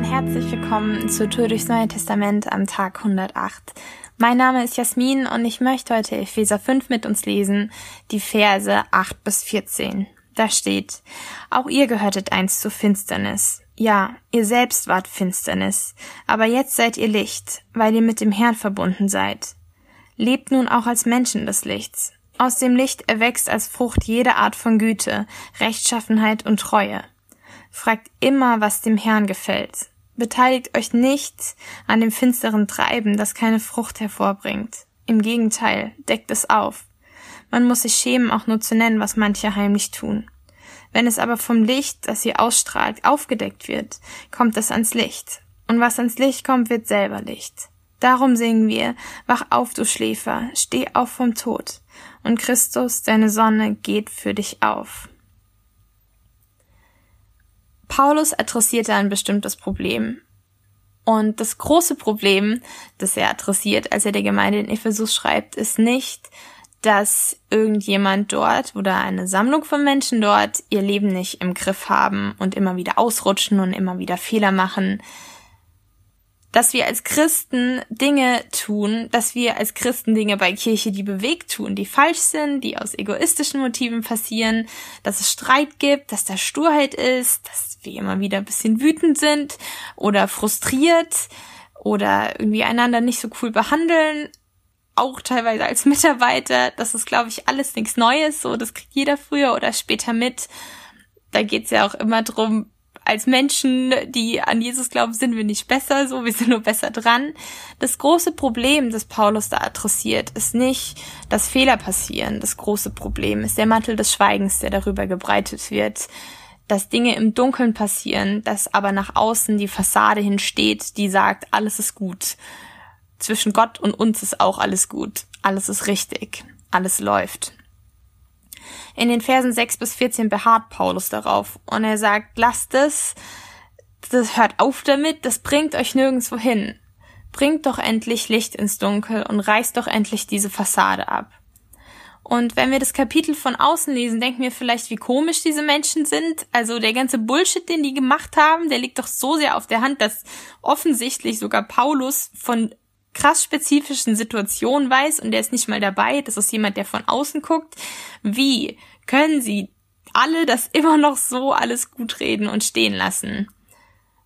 und herzlich willkommen zur Tour durchs Neue Testament am Tag 108. Mein Name ist Jasmin und ich möchte heute Epheser 5 mit uns lesen, die Verse 8 bis 14. Da steht, auch ihr gehörtet einst zur Finsternis. Ja, ihr selbst wart Finsternis, aber jetzt seid ihr Licht, weil ihr mit dem Herrn verbunden seid. Lebt nun auch als Menschen des Lichts. Aus dem Licht erwächst als Frucht jede Art von Güte, Rechtschaffenheit und Treue. Fragt immer, was dem Herrn gefällt. Beteiligt euch nicht an dem finsteren Treiben, das keine Frucht hervorbringt. Im Gegenteil, deckt es auf. Man muss sich schämen, auch nur zu nennen, was manche heimlich tun. Wenn es aber vom Licht, das sie ausstrahlt, aufgedeckt wird, kommt es ans Licht. Und was ans Licht kommt, wird selber Licht. Darum singen wir, wach auf, du Schläfer, steh auf vom Tod. Und Christus, deine Sonne, geht für dich auf. Paulus adressierte ein bestimmtes Problem. Und das große Problem, das er adressiert, als er der Gemeinde in Ephesus schreibt, ist nicht, dass irgendjemand dort oder eine Sammlung von Menschen dort ihr Leben nicht im Griff haben und immer wieder ausrutschen und immer wieder Fehler machen, dass wir als Christen Dinge tun, dass wir als Christen Dinge bei Kirche, die bewegt tun, die falsch sind, die aus egoistischen Motiven passieren, dass es Streit gibt, dass da Sturheit ist, dass wir immer wieder ein bisschen wütend sind oder frustriert oder irgendwie einander nicht so cool behandeln, auch teilweise als Mitarbeiter. Das ist, glaube ich, alles nichts Neues, so das kriegt jeder früher oder später mit. Da geht's ja auch immer drum, als Menschen, die an Jesus glauben, sind wir nicht besser, so, wir sind nur besser dran. Das große Problem, das Paulus da adressiert, ist nicht, dass Fehler passieren. Das große Problem ist der Mantel des Schweigens, der darüber gebreitet wird, dass Dinge im Dunkeln passieren, dass aber nach außen die Fassade hinsteht, die sagt, alles ist gut. Zwischen Gott und uns ist auch alles gut. Alles ist richtig. Alles läuft. In den Versen 6 bis 14 beharrt Paulus darauf und er sagt, lasst es, das hört auf damit, das bringt euch nirgendwo hin. Bringt doch endlich Licht ins Dunkel und reißt doch endlich diese Fassade ab. Und wenn wir das Kapitel von außen lesen, denken wir vielleicht, wie komisch diese Menschen sind. Also der ganze Bullshit, den die gemacht haben, der liegt doch so sehr auf der Hand, dass offensichtlich sogar Paulus von krass spezifischen Situationen weiß und der ist nicht mal dabei. Das ist jemand, der von außen guckt. Wie können sie alle das immer noch so alles gut reden und stehen lassen?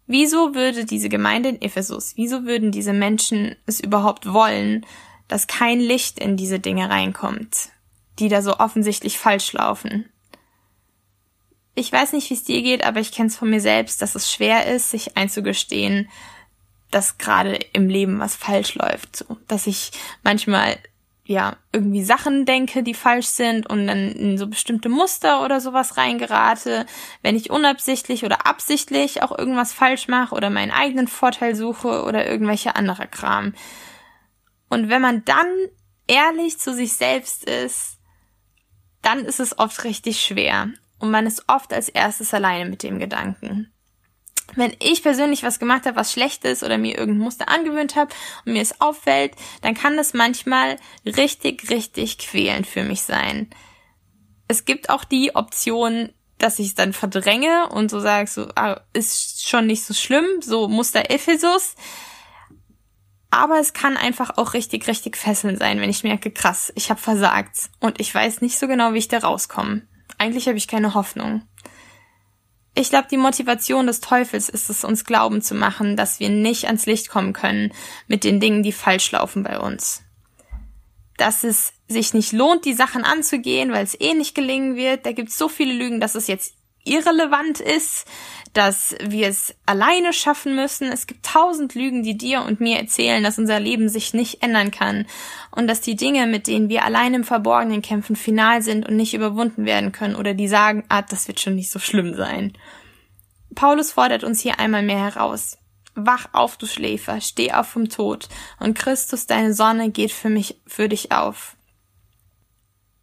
Wieso würde diese Gemeinde in Ephesus, wieso würden diese Menschen es überhaupt wollen, dass kein Licht in diese Dinge reinkommt, die da so offensichtlich falsch laufen? Ich weiß nicht, wie es dir geht, aber ich kenne es von mir selbst, dass es schwer ist, sich einzugestehen, dass gerade im Leben was falsch läuft, so, dass ich manchmal ja irgendwie Sachen denke, die falsch sind und dann in so bestimmte Muster oder sowas reingerate, wenn ich unabsichtlich oder absichtlich auch irgendwas falsch mache oder meinen eigenen Vorteil suche oder irgendwelche andere Kram. Und wenn man dann ehrlich zu sich selbst ist, dann ist es oft richtig schwer. Und man ist oft als erstes alleine mit dem Gedanken wenn ich persönlich was gemacht habe, was schlecht ist oder mir irgendein Muster angewöhnt habe und mir es auffällt, dann kann das manchmal richtig, richtig quälend für mich sein. Es gibt auch die Option, dass ich es dann verdränge und so sage, so, ah, ist schon nicht so schlimm, so Muster Ephesus. Aber es kann einfach auch richtig, richtig fesselnd sein, wenn ich merke, krass, ich habe versagt und ich weiß nicht so genau, wie ich da rauskomme. Eigentlich habe ich keine Hoffnung. Ich glaube, die Motivation des Teufels ist es, uns glauben zu machen, dass wir nicht ans Licht kommen können mit den Dingen, die falsch laufen bei uns. Dass es sich nicht lohnt, die Sachen anzugehen, weil es eh nicht gelingen wird. Da gibt es so viele Lügen, dass es jetzt irrelevant ist, dass wir es alleine schaffen müssen. Es gibt tausend Lügen, die dir und mir erzählen, dass unser Leben sich nicht ändern kann und dass die Dinge, mit denen wir allein im Verborgenen kämpfen, final sind und nicht überwunden werden können oder die sagen, ah, das wird schon nicht so schlimm sein. Paulus fordert uns hier einmal mehr heraus. Wach auf, du Schläfer, steh auf vom Tod, und Christus, deine Sonne, geht für mich, für dich auf.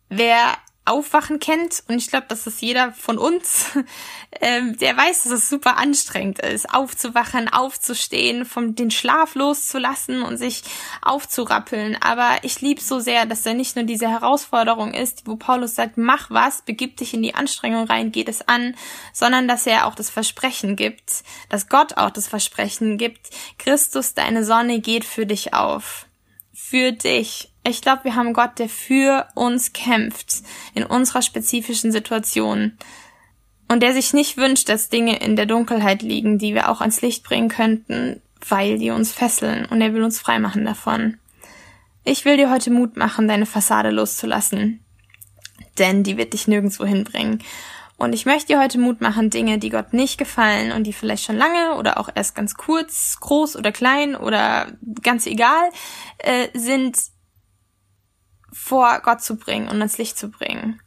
Wer Aufwachen kennt. Und ich glaube, dass das jeder von uns, ähm, der weiß, dass es super anstrengend ist, aufzuwachen, aufzustehen, vom den Schlaf loszulassen und sich aufzurappeln. Aber ich liebe so sehr, dass da nicht nur diese Herausforderung ist, wo Paulus sagt, mach was, begib dich in die Anstrengung rein, geht es an, sondern dass er auch das Versprechen gibt, dass Gott auch das Versprechen gibt, Christus, deine Sonne geht für dich auf. Für dich ich glaube, wir haben Gott, der für uns kämpft in unserer spezifischen Situation und der sich nicht wünscht, dass Dinge in der Dunkelheit liegen, die wir auch ans Licht bringen könnten, weil die uns fesseln und er will uns freimachen davon. Ich will dir heute Mut machen, deine Fassade loszulassen, denn die wird dich nirgendwo hinbringen. Und ich möchte dir heute Mut machen, Dinge, die Gott nicht gefallen und die vielleicht schon lange oder auch erst ganz kurz, groß oder klein oder ganz egal äh, sind, vor Gott zu bringen und ans Licht zu bringen.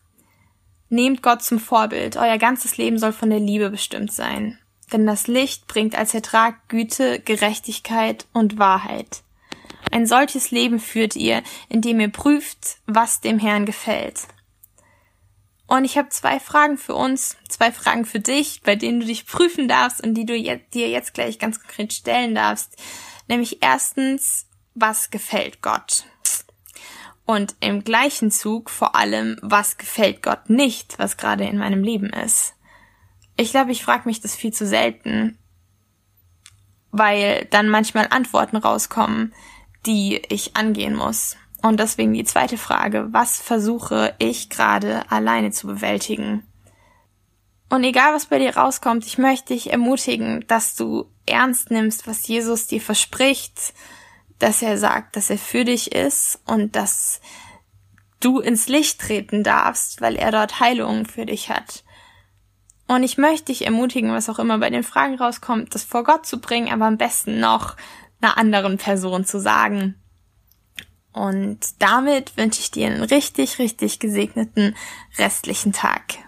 Nehmt Gott zum Vorbild. Euer ganzes Leben soll von der Liebe bestimmt sein. Denn das Licht bringt als Ertrag Güte, Gerechtigkeit und Wahrheit. Ein solches Leben führt ihr, indem ihr prüft, was dem Herrn gefällt. Und ich habe zwei Fragen für uns, zwei Fragen für dich, bei denen du dich prüfen darfst und die du dir jetzt gleich ganz konkret stellen darfst. Nämlich erstens, was gefällt Gott? Und im gleichen Zug vor allem, was gefällt Gott nicht, was gerade in meinem Leben ist. Ich glaube, ich frage mich das viel zu selten, weil dann manchmal Antworten rauskommen, die ich angehen muss. Und deswegen die zweite Frage, was versuche ich gerade alleine zu bewältigen? Und egal was bei dir rauskommt, ich möchte dich ermutigen, dass du ernst nimmst, was Jesus dir verspricht, dass er sagt, dass er für dich ist und dass du ins Licht treten darfst, weil er dort Heilungen für dich hat. Und ich möchte dich ermutigen, was auch immer bei den Fragen rauskommt, das vor Gott zu bringen, aber am besten noch einer anderen Person zu sagen. Und damit wünsche ich dir einen richtig, richtig gesegneten restlichen Tag.